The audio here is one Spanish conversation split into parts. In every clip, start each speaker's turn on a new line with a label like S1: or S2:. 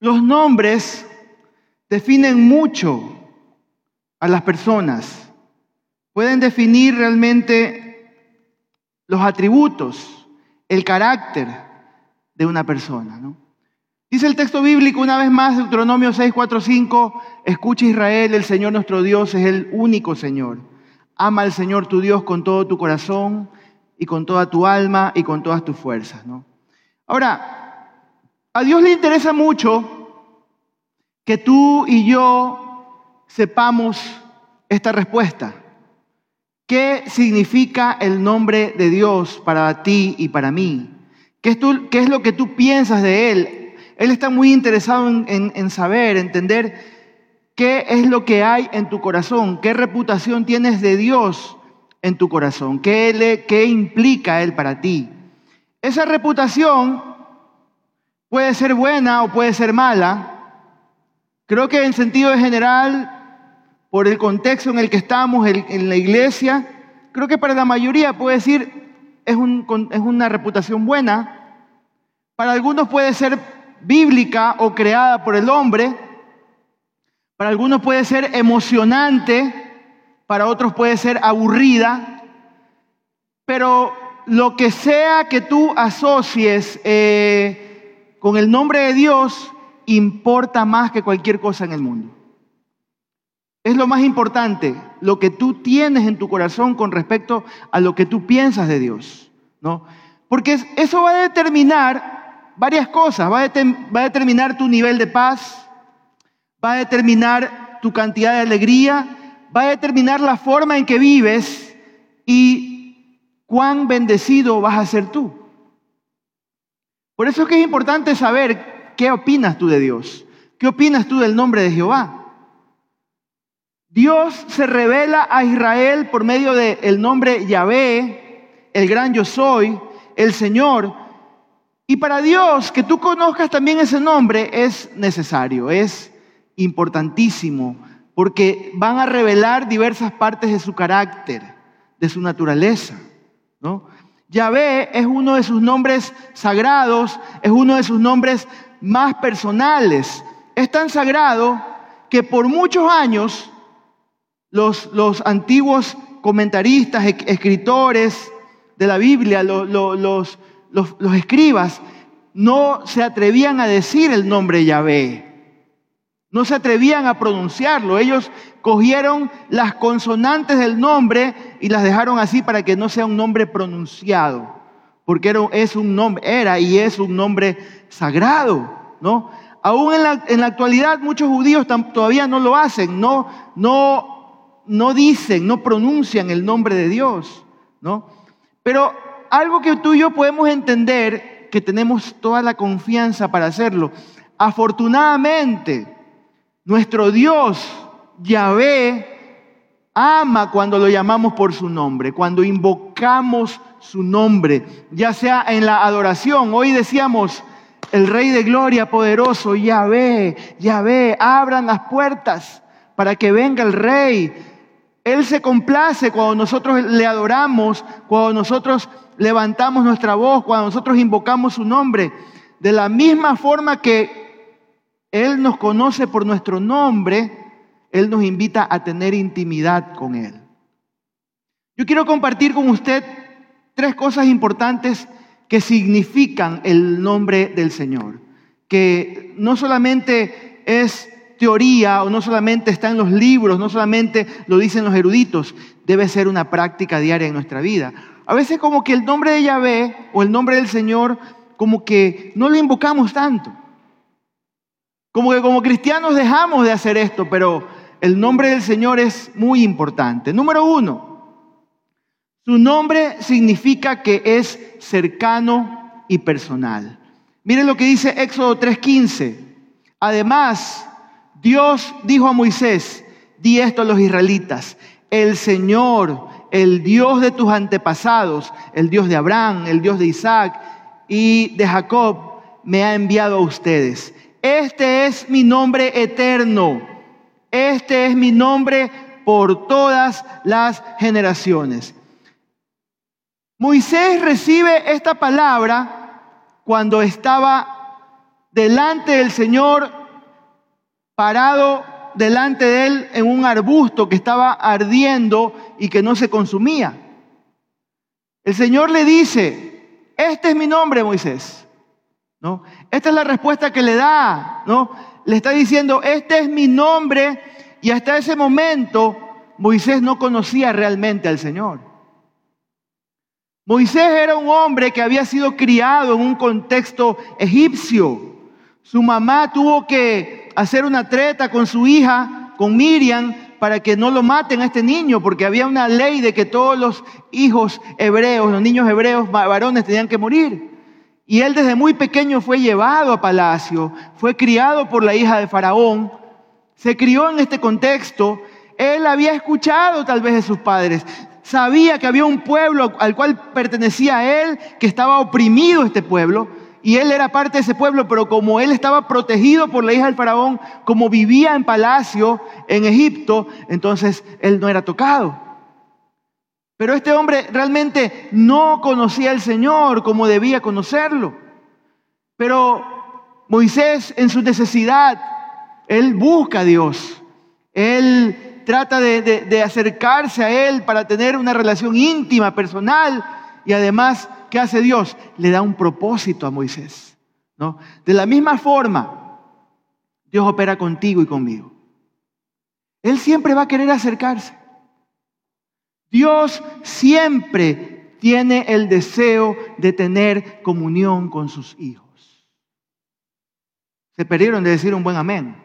S1: Los nombres definen mucho a las personas. Pueden definir realmente los atributos, el carácter de una persona. Dice el texto bíblico una vez más, Deuteronomio 6, 4, 5, escucha Israel, el Señor nuestro Dios es el único Señor. Ama al Señor tu Dios con todo tu corazón y con toda tu alma y con todas tus fuerzas. ¿no? Ahora, a Dios le interesa mucho que tú y yo sepamos esta respuesta. ¿Qué significa el nombre de Dios para ti y para mí? ¿Qué es, lo que tú piensas de Él? Él está muy interesado en, saber, entender qué es lo que hay en tu corazón, qué reputación tienes de Dios en tu corazón, qué, qué implica Él para ti. Esa reputación puede ser buena o puede ser mala. Creo que en sentido general, por el contexto en el que estamos en la iglesia, creo que para la mayoría puede decir es, es una reputación buena. Para algunos puede ser bíblica o creada por el hombre. Para algunos puede ser emocionante, para otros puede ser aburrida, pero lo que sea que tú asocies eh, con el nombre de Dios importa más que cualquier cosa en el mundo. Es lo más importante, lo que tú tienes en tu corazón con respecto a lo que tú piensas de Dios, ¿no? Porque eso va a determinar varias cosas. Va a, determinar tu nivel de paz, va a determinar tu cantidad de alegría, va a determinar la forma en que vives y cuán bendecido vas a ser tú. Por eso es que es importante saber qué opinas tú de Dios, qué opinas tú del nombre de Jehová. Dios se revela a Israel por medio del nombre Yahvé, el gran yo soy, el Señor, y para Dios, que tú conozcas también ese nombre es necesario, es importantísimo, porque van a revelar diversas partes de su carácter, de su naturaleza. ¿no? Yahvé es uno de sus nombres sagrados, es uno de sus nombres más personales. Es tan sagrado que por muchos años los, antiguos comentaristas, escritores de la Biblia, los, los los, escribas no se atrevían a decir el nombre Yahvé. No se atrevían a pronunciarlo. Ellos cogieron las consonantes del nombre y las dejaron así para que no sea un nombre pronunciado. Porque era, es un nombre, era y es un nombre sagrado, ¿no? Aún en la, en la actualidad muchos judíos todavía no lo hacen, no, no, dicen, no pronuncian el nombre de Dios, ¿no? Pero algo que tú y yo podemos entender, que tenemos toda la confianza para hacerlo. Afortunadamente, nuestro Dios, Yahvé, ama cuando lo llamamos por su nombre, cuando invocamos su nombre, ya sea en la adoración. Hoy decíamos, el Rey de Gloria poderoso, Yahvé, Yahvé, abran las puertas para que venga el Rey. Él se complace cuando nosotros le adoramos, cuando nosotros levantamos nuestra voz, cuando nosotros invocamos su nombre, de la misma forma que Él nos conoce por nuestro nombre, Él nos invita a tener intimidad con Él. Yo quiero compartir con usted tres cosas importantes que significan el nombre del Señor, que no solamente es teoría o no solamente está en los libros, no solamente lo dicen los eruditos, debe ser una práctica diaria en nuestra vida. A veces como que el nombre de Yahvé o el nombre del Señor, como que no lo invocamos tanto. Como que como cristianos dejamos de hacer esto, pero el nombre del Señor es muy importante. Número uno, su nombre significa que es cercano y personal. Miren lo que dice Éxodo 3:15. Además, Dios dijo a Moisés, di esto a los israelitas, el Señor, el Dios de tus antepasados, el Dios de Abraham, el Dios de Isaac y de Jacob, me ha enviado a ustedes. Este es mi nombre eterno. Este es mi nombre por todas las generaciones. Moisés recibe esta palabra cuando estaba delante del Señor, parado delante de él en un arbusto que estaba ardiendo y que no se consumía. El Señor le dice, este es mi nombre, Moisés. ¿No? Esta es la respuesta que le da, ¿no? Le está diciendo, este es mi nombre y hasta ese momento Moisés no conocía realmente al Señor. Moisés era un hombre que había sido criado en un contexto egipcio. Su mamá tuvo que hacer una treta con su hija, con Miriam, para que no lo maten a este niño, porque había una ley de que todos los hijos hebreos, los niños hebreos varones tenían que morir. Y él desde muy pequeño fue llevado a palacio, fue criado por la hija de Faraón, se crió en este contexto, él había escuchado tal vez de sus padres, sabía que había un pueblo al cual pertenecía él, que estaba oprimido este pueblo, y él era parte de ese pueblo, pero como él estaba protegido por la hija del faraón, como vivía en palacio en Egipto, entonces él no era tocado. Pero este hombre realmente no conocía al Señor como debía conocerlo. Pero Moisés en su necesidad, él busca a Dios. Él trata de, acercarse a Él para tener una relación íntima, personal y además ¿qué hace Dios? Le da un propósito a Moisés. ¿no? De la misma forma, Dios opera contigo y conmigo. Él siempre va a querer acercarse. Dios siempre tiene el deseo de tener comunión con sus hijos. Se perdieron de decir un buen amén.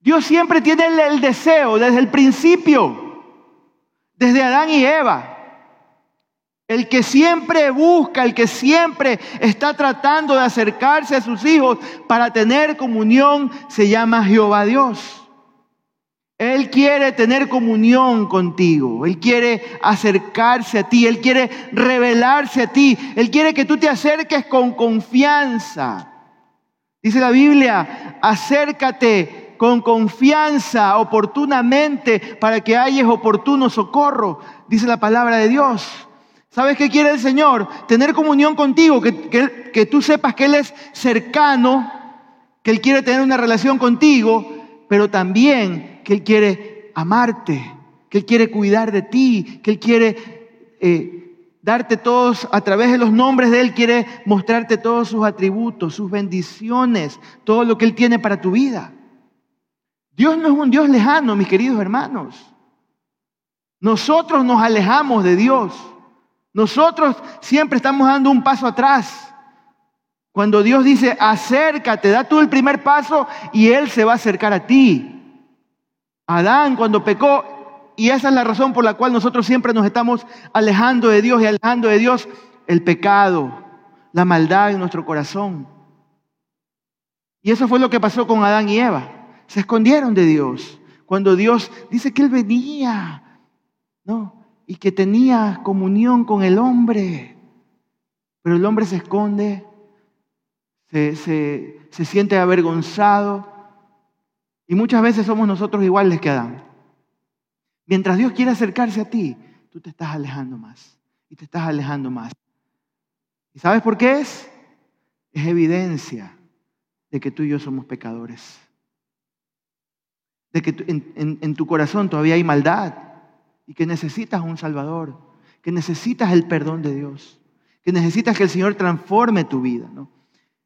S1: Dios siempre tiene el deseo desde el principio, desde Adán y Eva. El que siempre busca, el que siempre está tratando de acercarse a sus hijos para tener comunión, se llama Jehová Dios. Él quiere tener comunión contigo, Él quiere acercarse a ti, Él quiere revelarse a ti, Él quiere que tú te acerques con confianza. Dice la Biblia, acércate con confianza oportunamente para que hayas oportuno socorro, dice la palabra de Dios. ¿Sabes qué quiere el Señor? Tener comunión contigo, que, que, tú sepas que Él es cercano, que Él quiere tener una relación contigo, pero también que Él quiere amarte, que Él quiere cuidar de ti, que Él quiere eh, darte todos, a través de los nombres de Él, quiere mostrarte todos sus atributos, sus bendiciones, todo lo que Él tiene para tu vida. Dios no es un Dios lejano, mis queridos hermanos. Nosotros nos alejamos de Dios. Nosotros siempre estamos dando un paso atrás. Cuando Dios dice, acércate, da tú el primer paso y Él se va a acercar a ti. Adán cuando pecó, y esa es la razón por la cual nosotros siempre nos estamos alejando de Dios y alejando de Dios, el pecado, la maldad en nuestro corazón. Y eso fue lo que pasó con Adán y Eva. Se escondieron de Dios. Cuando Dios dice que Él venía, no, y que tenía comunión con el hombre. Pero el hombre se esconde, se, se, siente avergonzado y muchas veces somos nosotros iguales que Adán. Mientras Dios quiere acercarse a ti, tú te estás alejando más y te estás alejando más. ¿Y sabes por qué es? Es evidencia de que tú y yo somos pecadores. De que en, tu corazón todavía hay maldad y que necesitas un Salvador, que necesitas el perdón de Dios, que necesitas que el Señor transforme tu vida. ¿no?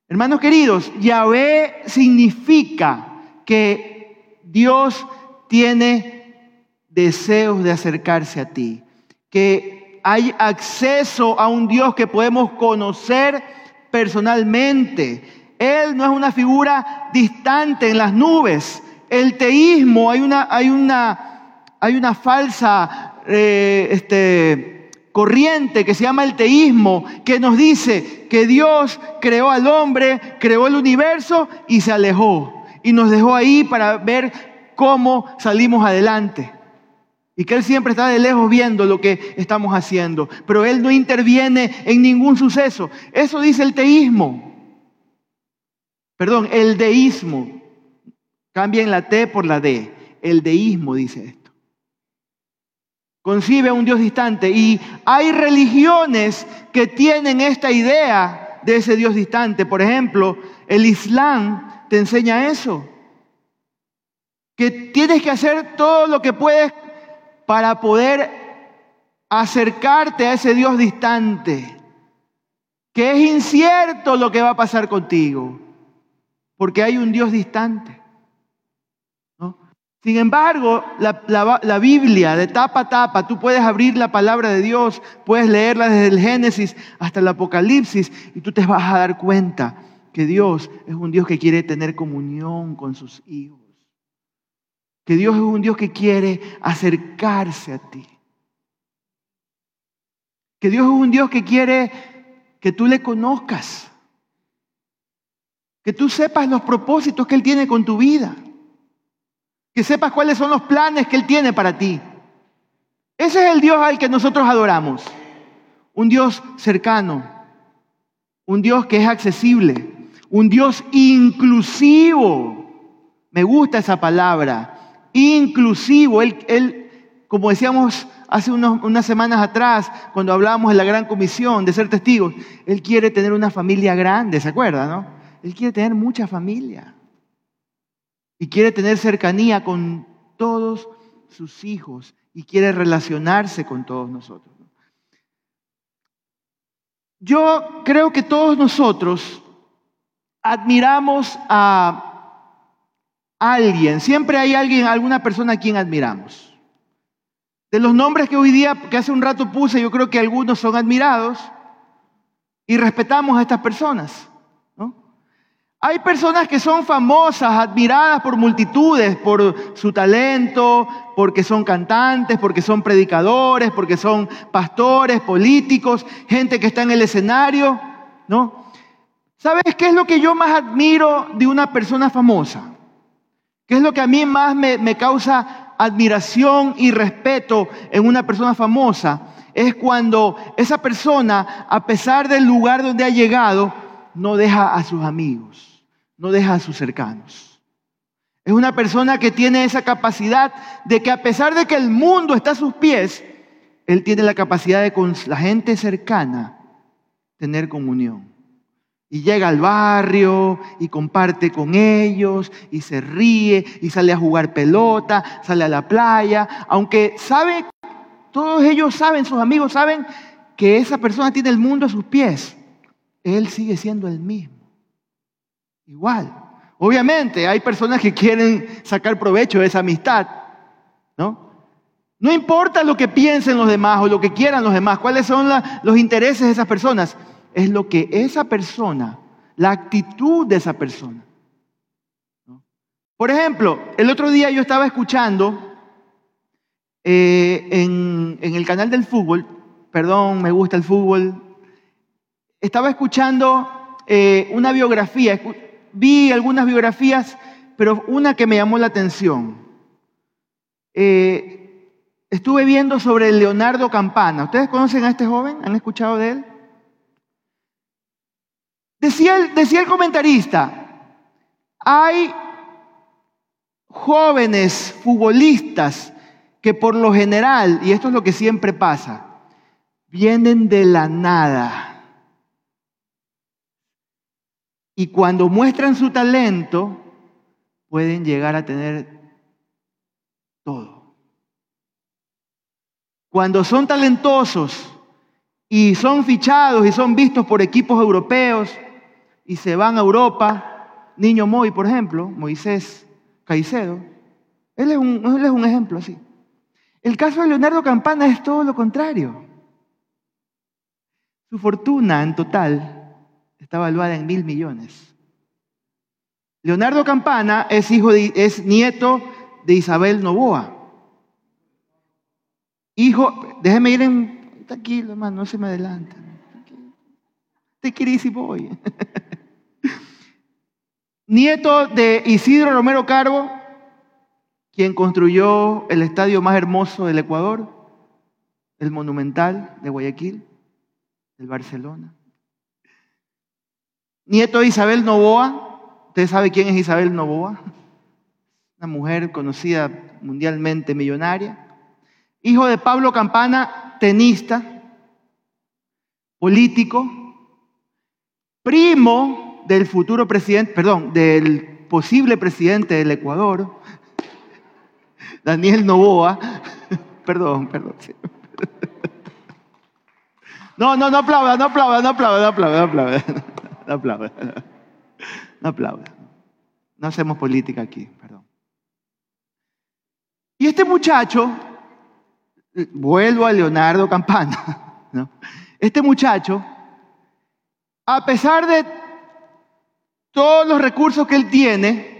S1: Hermanos queridos, Yahvé significa que Dios tiene deseos de acercarse a ti, que hay acceso a un Dios que podemos conocer personalmente. Él no es una figura distante en las nubes. El teísmo, hay una, hay una hay una falsa eh, este, corriente que se llama el teísmo, que nos dice que Dios creó al hombre, creó el universo y se alejó. Y nos dejó ahí para ver cómo salimos adelante. Y que Él siempre está de lejos viendo lo que estamos haciendo. Pero Él no interviene en ningún suceso. Eso dice el teísmo. Perdón, el deísmo. Cambien la T por la D. El deísmo dice esto concibe a un Dios distante. Y hay religiones que tienen esta idea de ese Dios distante. Por ejemplo, el Islam te enseña eso. Que tienes que hacer todo lo que puedes para poder acercarte a ese Dios distante. Que es incierto lo que va a pasar contigo. Porque hay un Dios distante. Sin embargo, la, Biblia de tapa a tapa, tú puedes abrir la palabra de Dios, puedes leerla desde el Génesis hasta el Apocalipsis y tú te vas a dar cuenta que Dios es un Dios que quiere tener comunión con sus hijos. Que Dios es un Dios que quiere acercarse a ti. Que Dios es un Dios que quiere que tú le conozcas. Que tú sepas los propósitos que Él tiene con tu vida. Que sepas cuáles son los planes que Él tiene para ti. Ese es el Dios al que nosotros adoramos. Un Dios cercano. Un Dios que es accesible. Un Dios inclusivo. Me gusta esa palabra. Inclusivo. Él, él como decíamos hace unas semanas atrás, cuando hablábamos de la gran comisión de ser testigos, Él quiere tener una familia grande, ¿se acuerda, no? Él quiere tener mucha familia y quiere tener cercanía con todos sus hijos y quiere relacionarse con todos nosotros. Yo creo que todos nosotros admiramos a alguien, siempre hay alguien, alguna persona a quien admiramos. De los nombres que hoy día, que hace un rato puse, yo creo que algunos son admirados y respetamos a estas personas. Hay personas que son famosas, admiradas por multitudes, por su talento, porque son cantantes, porque son predicadores, porque son pastores, políticos, gente que está en el escenario, ¿no? ¿Sabes qué es lo que yo más admiro de una persona famosa? ¿Qué es lo que a mí más me, me causa admiración y respeto en una persona famosa? Es cuando esa persona, a pesar del lugar donde ha llegado, no deja a sus amigos no deja a sus cercanos. Es una persona que tiene esa capacidad de que a pesar de que el mundo está a sus pies, él tiene la capacidad de con la gente cercana tener comunión. Y llega al barrio y comparte con ellos y se ríe y sale a jugar pelota, sale a la playa, aunque sabe, todos ellos saben, sus amigos saben que esa persona tiene el mundo a sus pies. Él sigue siendo el mismo. Igual. Obviamente hay personas que quieren sacar provecho de esa amistad, ¿no? No importa lo que piensen los demás o lo que quieran los demás, cuáles son los intereses de esas personas, es lo que esa persona, la actitud de esa persona. Por ejemplo, el otro día yo estaba escuchando eh, en, el canal del fútbol, perdón, me gusta el fútbol, estaba escuchando eh, una biografía, vi algunas biografías, pero una que me llamó la atención. Eh, estuve viendo sobre Leonardo Campana. ¿Ustedes conocen a este joven? ¿Han escuchado de él? Decía el, comentarista, hay jóvenes futbolistas que por lo general, y esto es lo que siempre pasa, vienen de la nada Y cuando muestran su talento, pueden llegar a tener todo. Cuando son talentosos y son fichados y son vistos por equipos europeos y se van a Europa, Niño Moy, por ejemplo, Moisés Caicedo, él es un, él es un ejemplo así. El caso de Leonardo Campana es todo lo contrario. Su fortuna en total está valuada en mil millones. Leonardo Campana es, hijo es nieto de Isabel Novoa. Hijo, déjeme ir en, tranquilo hermano, no se me adelanta. Te querís y voy. Nieto de Isidro Romero Carbo, quien construyó el estadio más hermoso del Ecuador, el Monumental de Guayaquil, el Barcelona. Nieto de Isabel Novoa. ¿Usted sabe quién es Isabel Novoa? Una mujer conocida mundialmente millonaria. Hijo de Pablo Campana, tenista, político. primo del futuro presidente, perdón, del posible presidente del Ecuador, Daniel Novoa. perdón, perdón. No, no, no aplauda, no aplauda, no aplauda, no aplauda, no aplauda. No aplauda. No aplauda. No hacemos política aquí, perdón. Y este muchacho, vuelvo a Leonardo Campana, ¿no? este muchacho, a pesar de todos los recursos que él tiene,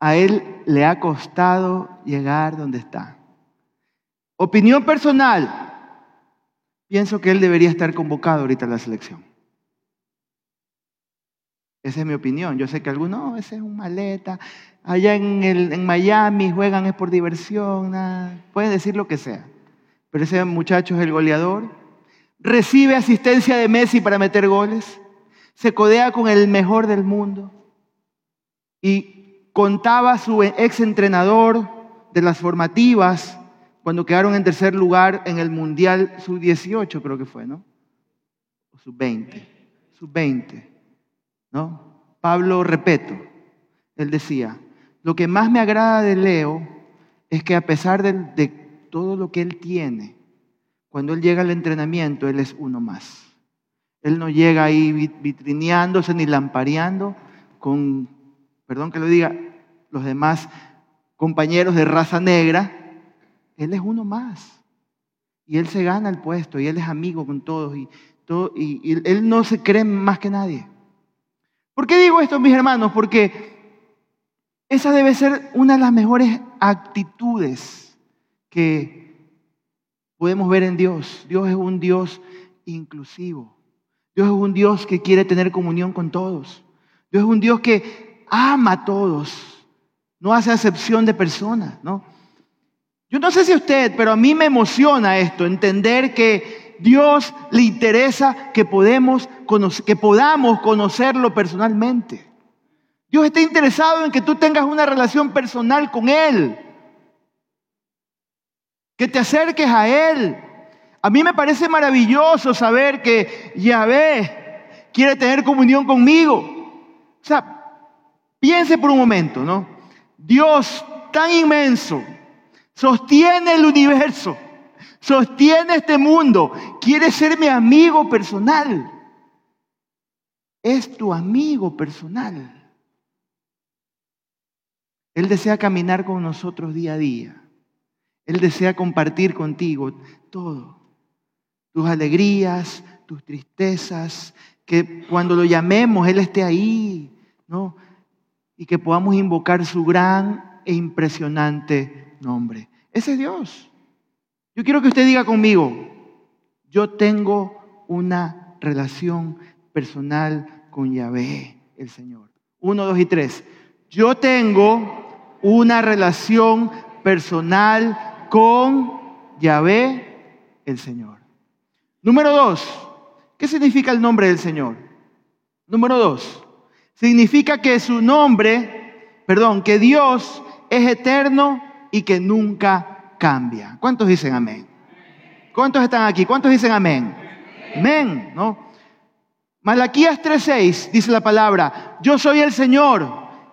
S1: a él le ha costado llegar donde está. Opinión personal, pienso que él debería estar convocado ahorita a la selección. Esa es mi opinión. Yo sé que algunos, no, ese es un maleta. Allá en, el, en Miami juegan es por diversión. Nada. Pueden decir lo que sea. Pero ese muchacho es el goleador. Recibe asistencia de Messi para meter goles. Se codea con el mejor del mundo. Y contaba su ex entrenador de las formativas cuando quedaron en tercer lugar en el Mundial Sub-18, creo que fue, ¿no? O Sub-20. Sub-20, ¿no? Pablo Repeto, él decía, lo que más me agrada de Leo es que a pesar de, de todo lo que él tiene, cuando él llega al entrenamiento, él es uno más. Él no llega ahí vitrineándose ni lampareando con, perdón que lo diga, los demás compañeros de raza negra, él es uno más. Y Él se gana el puesto y Él es amigo con todos y, todo, y, Él no se cree más que nadie. ¿Por qué digo esto, mis hermanos? Porque esa debe ser una de las mejores actitudes que podemos ver en Dios. Dios es un Dios inclusivo. Dios es un Dios que quiere tener comunión con todos. Dios es un Dios que ama a todos. No hace acepción de personas, ¿no? Yo no sé si usted, pero a mí me emociona esto, entender que Dios le interesa que, podemos que podamos conocerlo personalmente. Dios está interesado en que tú tengas una relación personal con Él, que te acerques a Él. A mí me parece maravilloso saber que Yahvé quiere tener comunión conmigo. O sea, piense por un momento, ¿no? Dios tan inmenso, sostiene el universo, sostiene este mundo, quiere ser mi amigo personal. Es tu amigo personal. Él desea caminar con nosotros día a día. Él desea compartir contigo todo. Tus alegrías, tus tristezas, que cuando lo llamemos Él esté ahí, ¿no? Y que podamos invocar su gran e impresionante nombre. Ese es Dios. Yo quiero que usted diga conmigo, yo tengo una relación personal con Yahvé, el Señor. Uno, dos y tres. Yo tengo una relación personal con Yahvé, el Señor. Número dos, ¿qué significa el nombre del Señor? Número dos, significa que su nombre, perdón, que Dios es eterno y que nunca cambia. ¿Cuántos dicen amén? ¿Cuántos están aquí? ¿Cuántos dicen amén? Amén, ¿no? Malaquías 3:6 dice la palabra, yo soy el Señor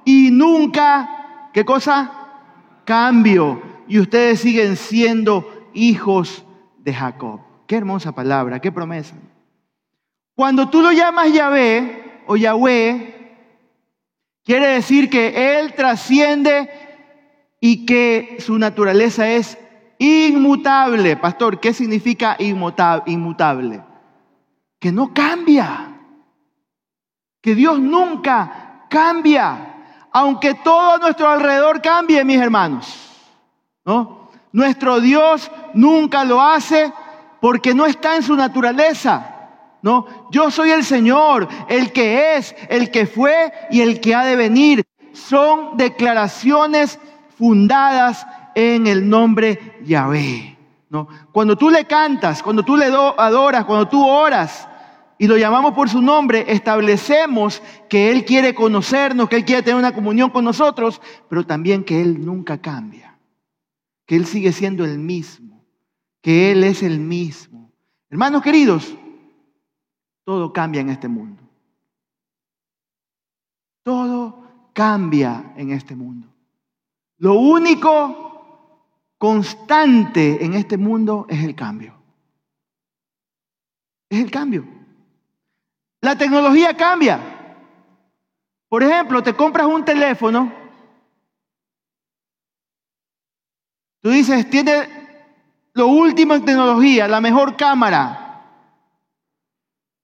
S1: y nunca, ¿qué cosa? Cambio. Y ustedes siguen siendo hijos de Jacob. Qué hermosa palabra, qué promesa. Cuando tú lo llamas Yahvé o Yahweh, quiere decir que Él trasciende y que su naturaleza es inmutable. Pastor, ¿qué significa inmutable? Que no cambia. Que Dios nunca cambia. Aunque todo a nuestro alrededor cambie, mis hermanos. ¿No? Nuestro Dios nunca lo hace porque no está en su naturaleza. ¿No? Yo soy el Señor, el que es, el que fue y el que ha de venir. Son declaraciones fundadas en el nombre Yahvé. ¿no? Cuando tú le cantas, cuando tú le adoras, cuando tú oras y lo llamamos por su nombre, establecemos que Él quiere conocernos, que Él quiere tener una comunión con nosotros, pero también que Él nunca cambia, que Él sigue siendo el mismo, que Él es el mismo. Hermanos queridos, todo cambia en este mundo. Todo cambia en este mundo. Lo único constante en este mundo es el cambio. Es el cambio. La tecnología cambia. Por ejemplo, te compras un teléfono. Tú dices, tiene lo último en tecnología, la mejor cámara.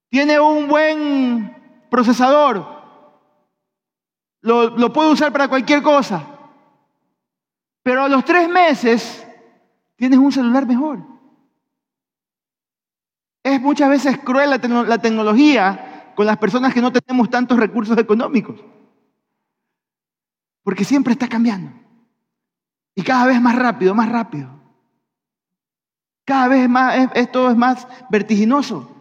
S1: Tiene un buen procesador. Lo, lo puedo usar para cualquier cosa. Pero a los tres meses tienes un celular mejor. Es muchas veces cruel la tecnología con las personas que no tenemos tantos recursos económicos. Porque siempre está cambiando. Y cada vez más rápido, más rápido. Cada vez más, esto es más vertiginoso.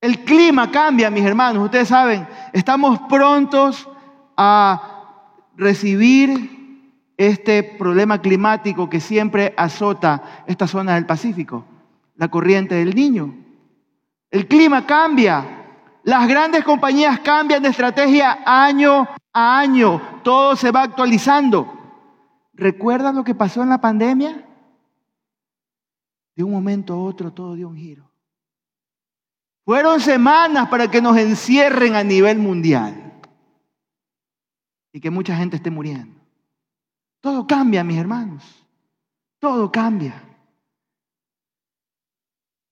S1: El clima cambia, mis hermanos. Ustedes saben, estamos prontos a recibir este problema climático que siempre azota esta zona del Pacífico, la corriente del niño. El clima cambia, las grandes compañías cambian de estrategia año a año, todo se va actualizando. ¿Recuerdan lo que pasó en la pandemia? De un momento a otro todo dio un giro. Fueron semanas para que nos encierren a nivel mundial y que mucha gente esté muriendo. Todo cambia, mis hermanos. Todo cambia.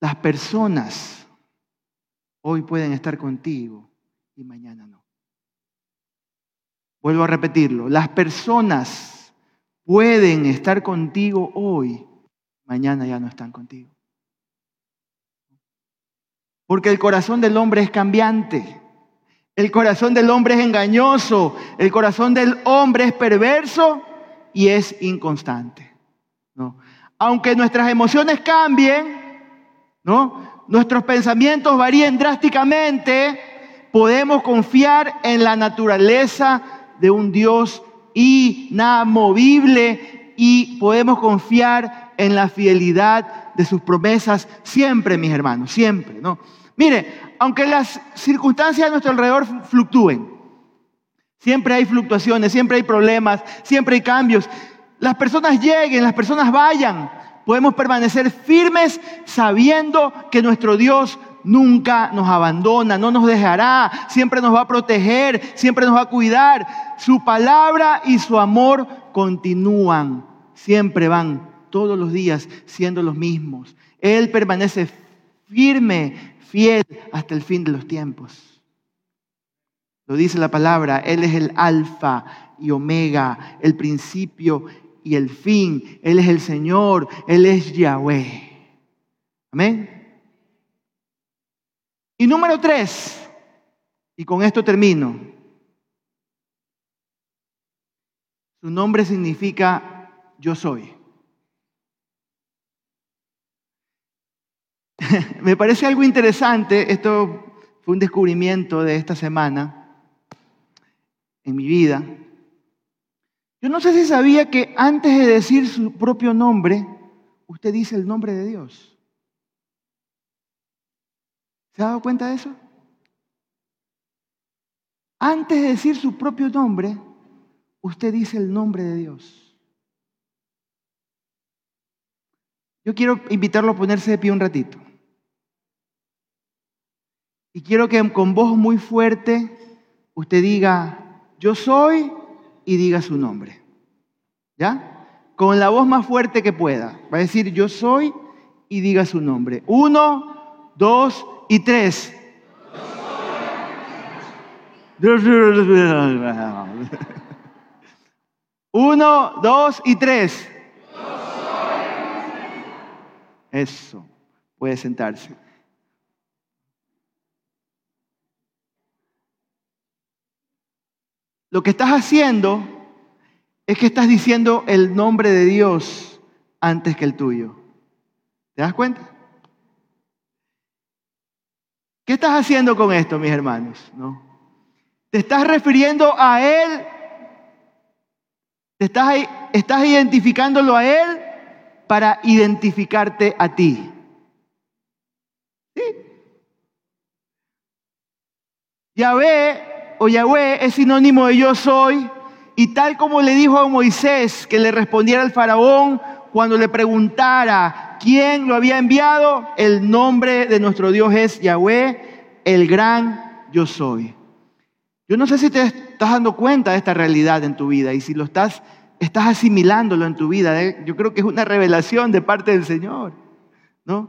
S1: Las personas hoy pueden estar contigo y mañana no. Vuelvo a repetirlo. Las personas pueden estar contigo hoy, mañana ya no están contigo. Porque el corazón del hombre es cambiante. El corazón del hombre es engañoso. El corazón del hombre es perverso y es inconstante. ¿no? Aunque nuestras emociones cambien, ¿no? nuestros pensamientos varíen drásticamente, podemos confiar en la naturaleza de un Dios inamovible y podemos confiar en la fidelidad de sus promesas siempre, mis hermanos, siempre, ¿no? Mire, aunque las circunstancias a nuestro alrededor fluctúen, Siempre hay fluctuaciones, siempre hay problemas, siempre hay cambios. Las personas lleguen, las personas vayan. Podemos permanecer firmes sabiendo que nuestro Dios nunca nos abandona, no nos dejará, siempre nos va a proteger, siempre nos va a cuidar. Su palabra y su amor continúan, siempre van todos los días siendo los mismos. Él permanece firme, fiel hasta el fin de los tiempos. Lo dice la palabra, Él es el alfa y omega, el principio y el fin. Él es el Señor, Él es Yahweh. Amén. Y número tres, y con esto termino. Su nombre significa yo soy. Me parece algo interesante, esto fue un descubrimiento de esta semana en mi vida. Yo no sé si sabía que antes de decir su propio nombre, usted dice el nombre de Dios. ¿Se ha dado cuenta de eso? Antes de decir su propio nombre, usted dice el nombre de Dios. Yo quiero invitarlo a ponerse de pie un ratito. Y quiero que con voz muy fuerte usted diga, yo soy y diga su nombre. ¿Ya? Con la voz más fuerte que pueda. Va a decir yo soy y diga su nombre. Uno, dos y tres. Uno, dos y tres. Eso. Puede sentarse. Lo que estás haciendo es que estás diciendo el nombre de Dios antes que el tuyo. ¿Te das cuenta? ¿Qué estás haciendo con esto, mis hermanos? ¿No? ¿Te estás refiriendo a Él? ¿Te estás, estás identificándolo a Él para identificarte a ti? ¿Sí? ve o Yahweh es sinónimo de yo soy. Y tal como le dijo a Moisés que le respondiera al faraón cuando le preguntara quién lo había enviado, el nombre de nuestro Dios es Yahweh, el gran yo soy. Yo no sé si te estás dando cuenta de esta realidad en tu vida y si lo estás, estás asimilándolo en tu vida. ¿eh? Yo creo que es una revelación de parte del Señor. ¿no?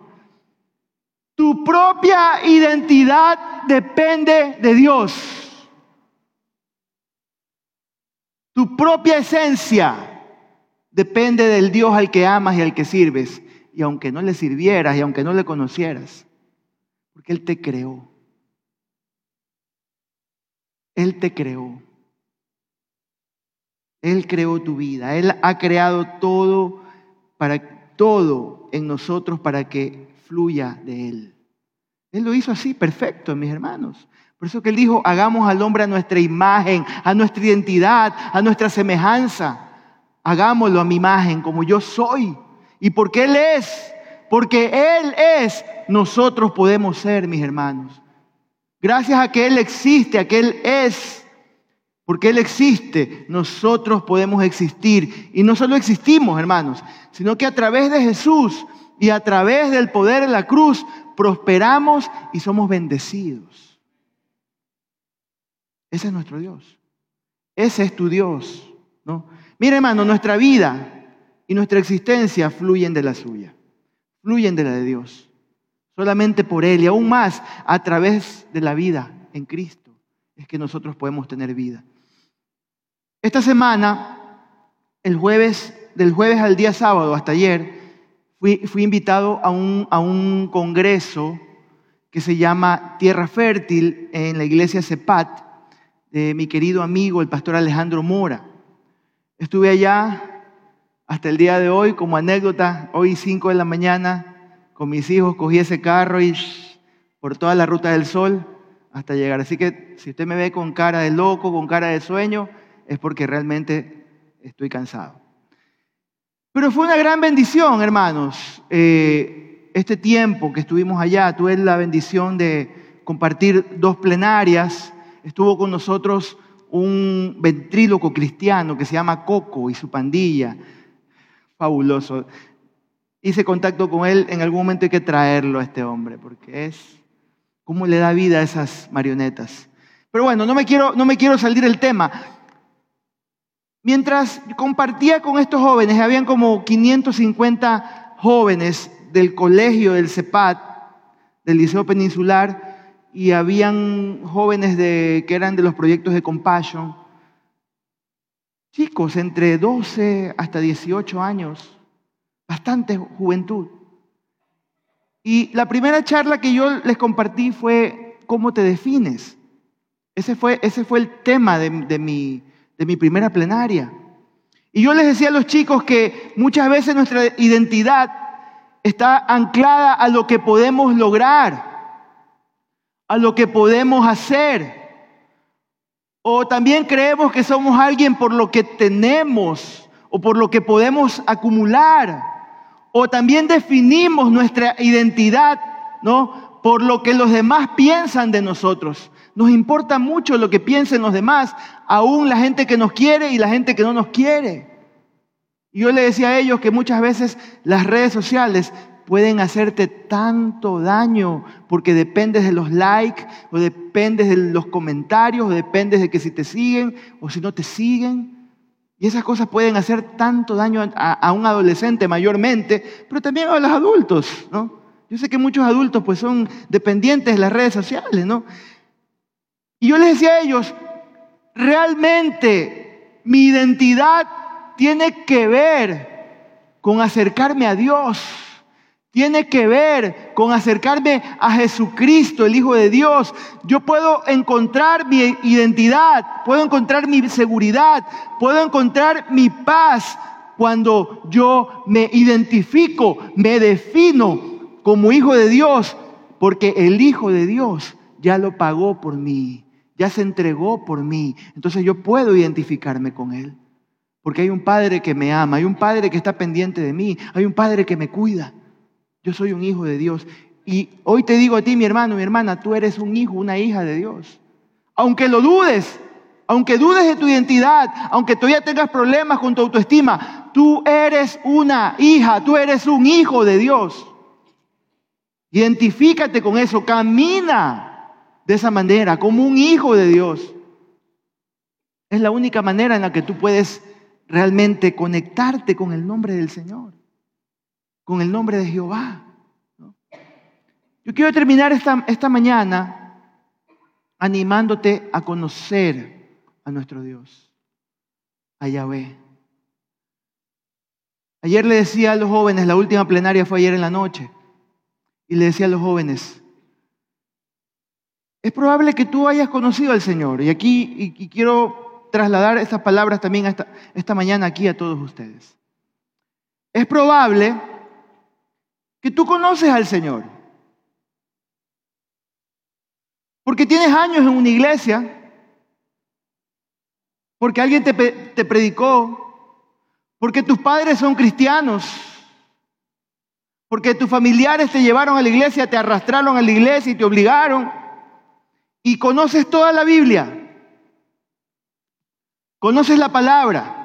S1: Tu propia identidad depende de Dios. Tu propia esencia depende del Dios al que amas y al que sirves. Y aunque no le sirvieras y aunque no le conocieras, porque Él te creó. Él te creó. Él creó tu vida. Él ha creado todo para todo en nosotros para que fluya de Él. Él lo hizo así, perfecto, mis hermanos. Por eso que Él dijo, hagamos al hombre a nuestra imagen, a nuestra identidad, a nuestra semejanza. Hagámoslo a mi imagen, como yo soy. Y porque Él es, porque Él es, nosotros podemos ser, mis hermanos. Gracias a que Él existe, a que Él es, porque Él existe, nosotros podemos existir. Y no solo existimos, hermanos, sino que a través de Jesús y a través del poder de la cruz prosperamos y somos bendecidos. Ese es nuestro Dios. Ese es tu Dios. ¿no? Mira, hermano, nuestra vida y nuestra existencia fluyen de la suya, fluyen de la de Dios. Solamente por Él y aún más a través de la vida en Cristo es que nosotros podemos tener vida. Esta semana, el jueves, del jueves al día sábado, hasta ayer, fui, invitado a un, a un congreso que se llama Tierra Fértil en la iglesia Cepat de mi querido amigo, el pastor Alejandro Mora. Estuve allá hasta el día de hoy como anécdota, hoy 5 de la mañana, con mis hijos cogí ese carro y por toda la ruta del sol hasta llegar. Así que si usted me ve con cara de loco, con cara de sueño, es porque realmente estoy cansado. Pero fue una gran bendición, hermanos, eh, este tiempo que estuvimos allá. Tuve la bendición de compartir dos plenarias. Estuvo con nosotros un ventríloco cristiano que se llama Coco y su pandilla. Fabuloso hice contacto con él, en algún momento hay que traerlo a este hombre, porque es cómo le da vida a esas marionetas. Pero bueno, no me quiero, no me quiero salir del tema. Mientras compartía con estos jóvenes, habían como 550 jóvenes del colegio del CEPAT, del Liceo Peninsular, y habían jóvenes de, que eran de los proyectos de Compassion, chicos entre 12 hasta 18 años, bastante juventud. Y la primera charla que yo les compartí fue cómo te defines. Ese fue, ese fue el tema de, mi, de mi primera plenaria. Y yo les decía a los chicos que muchas veces nuestra identidad está anclada a lo que podemos lograr, a lo que podemos hacer. O también creemos que somos alguien por lo que tenemos o por lo que podemos acumular o también definimos nuestra identidad, ¿no? Por lo que los demás piensan de nosotros. Nos importa mucho lo que piensen los demás, aún la gente que nos quiere y la gente que no nos quiere. Y yo le decía a ellos que muchas veces las redes sociales pueden hacerte tanto daño porque dependes de los likes o dependes de los comentarios o dependes de que si te siguen o si no te siguen. Y esas cosas pueden hacer tanto daño a, un adolescente mayormente, pero también a los adultos, ¿no? Yo sé que muchos adultos pues son dependientes de las redes sociales, ¿no? Y yo les decía a ellos, realmente mi identidad tiene que ver con acercarme a Dios tiene que ver con acercarme a Jesucristo, el Hijo de Dios. Yo puedo encontrar mi identidad, puedo encontrar mi seguridad, puedo encontrar mi paz cuando yo me identifico, me defino como Hijo de Dios, porque el Hijo de Dios ya lo pagó por mí, ya se entregó por mí. Entonces yo puedo identificarme con Él, porque hay un Padre que me ama, hay un Padre que está pendiente de mí, hay un Padre que me cuida. Yo soy un hijo de Dios. Y hoy te digo a ti, mi hermano, mi hermana, tú eres un hijo, una hija de Dios. Aunque lo dudes, aunque dudes de tu identidad, aunque todavía tengas problemas con tu autoestima, tú eres una hija, tú eres un hijo de Dios. Identifícate con eso, camina de esa manera, como un hijo de Dios. Es la única manera en la que tú puedes realmente conectarte con el nombre del Señor, con el nombre de Jehová. Yo quiero terminar esta, esta mañana animándote a conocer a nuestro Dios, a Yahvé. Ayer le decía a los jóvenes, la última plenaria fue ayer en la noche, y le decía a los jóvenes, es probable que tú hayas conocido al Señor, y aquí y quiero trasladar estas palabras también esta, esta mañana aquí a todos ustedes. Es probable que tú conoces al Señor. Porque tienes años en una iglesia. Porque alguien te, te predicó. Porque tus padres son cristianos. Porque tus familiares te llevaron a la iglesia, te arrastraron a la iglesia y te obligaron. Y conoces toda la Biblia. Conoces la palabra.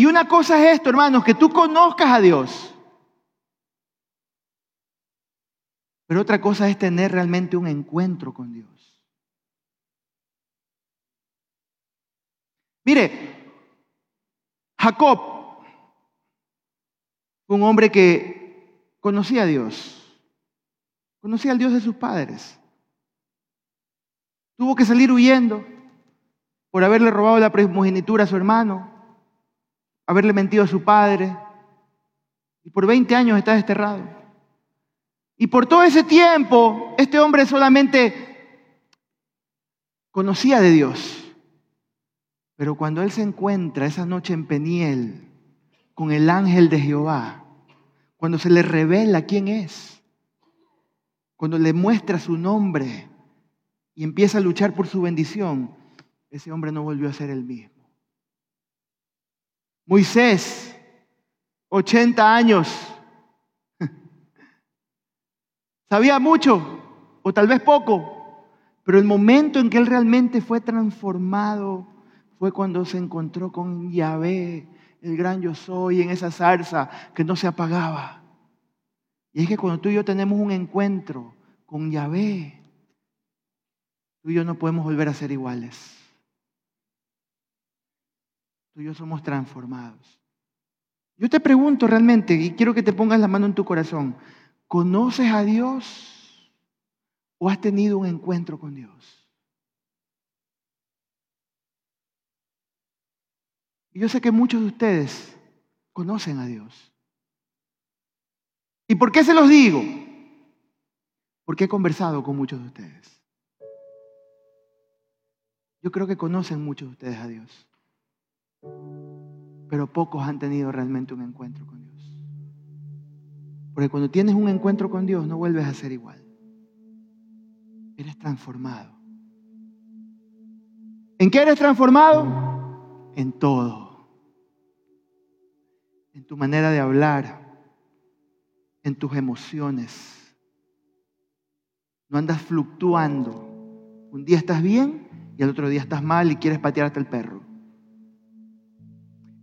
S1: Y una cosa es esto, hermanos, que tú conozcas a Dios. Pero otra cosa es tener realmente un encuentro con Dios. Mire, Jacob un hombre que conocía a Dios, conocía al Dios de sus padres. Tuvo que salir huyendo por haberle robado la primogenitura a su hermano, haberle mentido a su padre, y por 20 años está desterrado. Y por todo ese tiempo, este hombre solamente conocía de Dios. Pero cuando él se encuentra esa noche en Peniel con el ángel de Jehová, cuando se le revela quién es, cuando le muestra su nombre, y empieza a luchar por su bendición, ese hombre no volvió a ser el mismo. Moisés, 80 años, sabía mucho o tal vez poco, pero el momento en que él realmente fue transformado fue cuando se encontró con Yahvé, el gran yo soy, en esa zarza que no se apagaba. Y es que cuando tú y yo tenemos un encuentro con Yahvé, Tú y yo no podemos volver a ser iguales. Tú y yo somos transformados. Yo te pregunto realmente, y quiero que te pongas la mano en tu corazón, ¿conoces a Dios o has tenido un encuentro con Dios? Y yo sé que muchos de ustedes conocen a Dios. ¿Y por qué se los digo? Porque he conversado con muchos de ustedes. Yo creo que conocen muchos de ustedes a Dios, pero pocos han tenido realmente un encuentro con Dios. Porque cuando tienes un encuentro con Dios no vuelves a ser igual. Eres transformado. ¿En qué eres transformado? En todo. En tu manera de hablar, en tus emociones. No andas fluctuando. Un día estás bien y el otro día estás mal y quieres patear hasta el perro.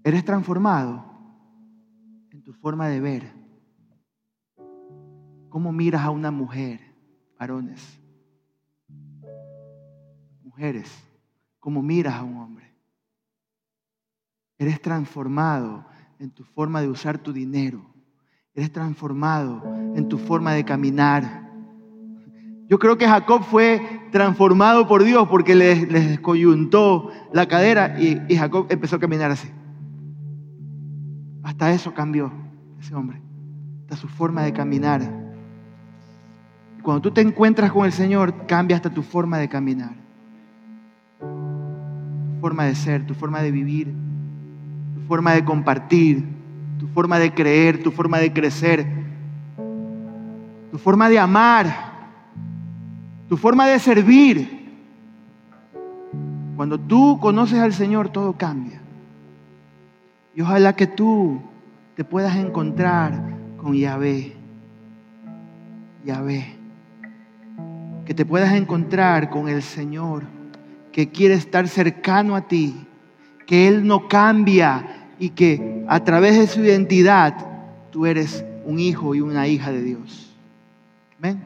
S1: Eres transformado en tu forma de ver. ¿Cómo miras a una mujer, varones? Mujeres, ¿cómo miras a un hombre? Eres transformado en tu forma de usar tu dinero. Eres transformado en tu forma de caminar yo creo que Jacob fue transformado por Dios porque les, descoyuntó la cadera y, y Jacob empezó a caminar así. Hasta eso cambió ese hombre, hasta su forma de caminar. Cuando tú te encuentras con el Señor, cambia hasta tu forma de caminar, tu forma de ser, tu forma de vivir, tu forma de compartir, tu forma de creer, tu forma de crecer, tu forma de amar tu forma de servir. Cuando tú conoces al Señor, todo cambia. Y ojalá que tú te puedas encontrar con Yahvé. Yahvé. que te puedas encontrar con el Señor, que quiere estar cercano a ti, que Él no cambia y que a través de su identidad tú eres un hijo y una hija de Dios. Amén.